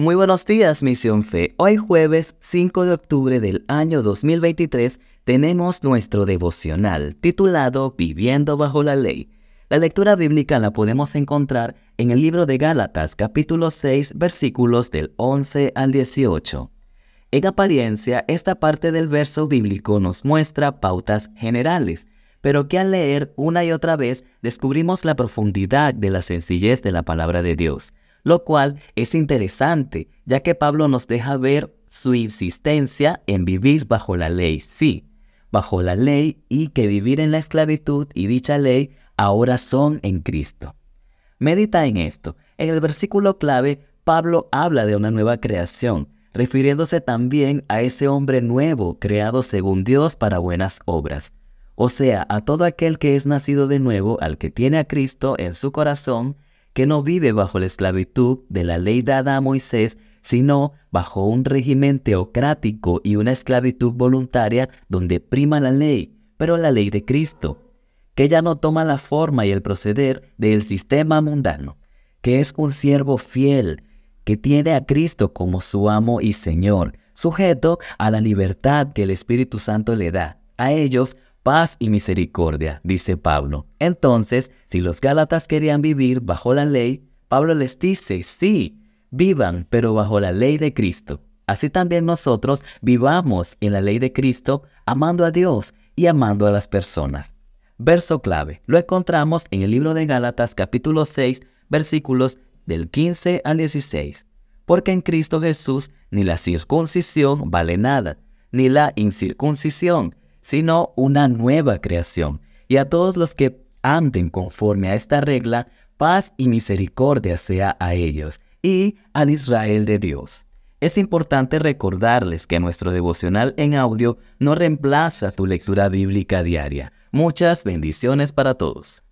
Muy buenos días, Misión Fe. Hoy jueves 5 de octubre del año 2023 tenemos nuestro devocional titulado Viviendo bajo la ley. La lectura bíblica la podemos encontrar en el libro de Gálatas capítulo 6 versículos del 11 al 18. En apariencia, esta parte del verso bíblico nos muestra pautas generales, pero que al leer una y otra vez descubrimos la profundidad de la sencillez de la palabra de Dios lo cual es interesante, ya que Pablo nos deja ver su insistencia en vivir bajo la ley, sí, bajo la ley y que vivir en la esclavitud y dicha ley ahora son en Cristo. Medita en esto. En el versículo clave, Pablo habla de una nueva creación, refiriéndose también a ese hombre nuevo creado según Dios para buenas obras. O sea, a todo aquel que es nacido de nuevo, al que tiene a Cristo en su corazón, que no vive bajo la esclavitud de la ley dada a Moisés, sino bajo un régimen teocrático y una esclavitud voluntaria donde prima la ley, pero la ley de Cristo, que ya no toma la forma y el proceder del sistema mundano, que es un siervo fiel, que tiene a Cristo como su amo y Señor, sujeto a la libertad que el Espíritu Santo le da. A ellos paz y misericordia, dice Pablo. Entonces, si los Gálatas querían vivir bajo la ley, Pablo les dice, sí, vivan, pero bajo la ley de Cristo. Así también nosotros vivamos en la ley de Cristo, amando a Dios y amando a las personas. Verso clave. Lo encontramos en el libro de Gálatas capítulo 6, versículos del 15 al 16. Porque en Cristo Jesús ni la circuncisión vale nada, ni la incircuncisión, sino una nueva creación. Y a todos los que anden conforme a esta regla, paz y misericordia sea a ellos y al Israel de Dios. Es importante recordarles que nuestro devocional en audio no reemplaza tu lectura bíblica diaria. Muchas bendiciones para todos.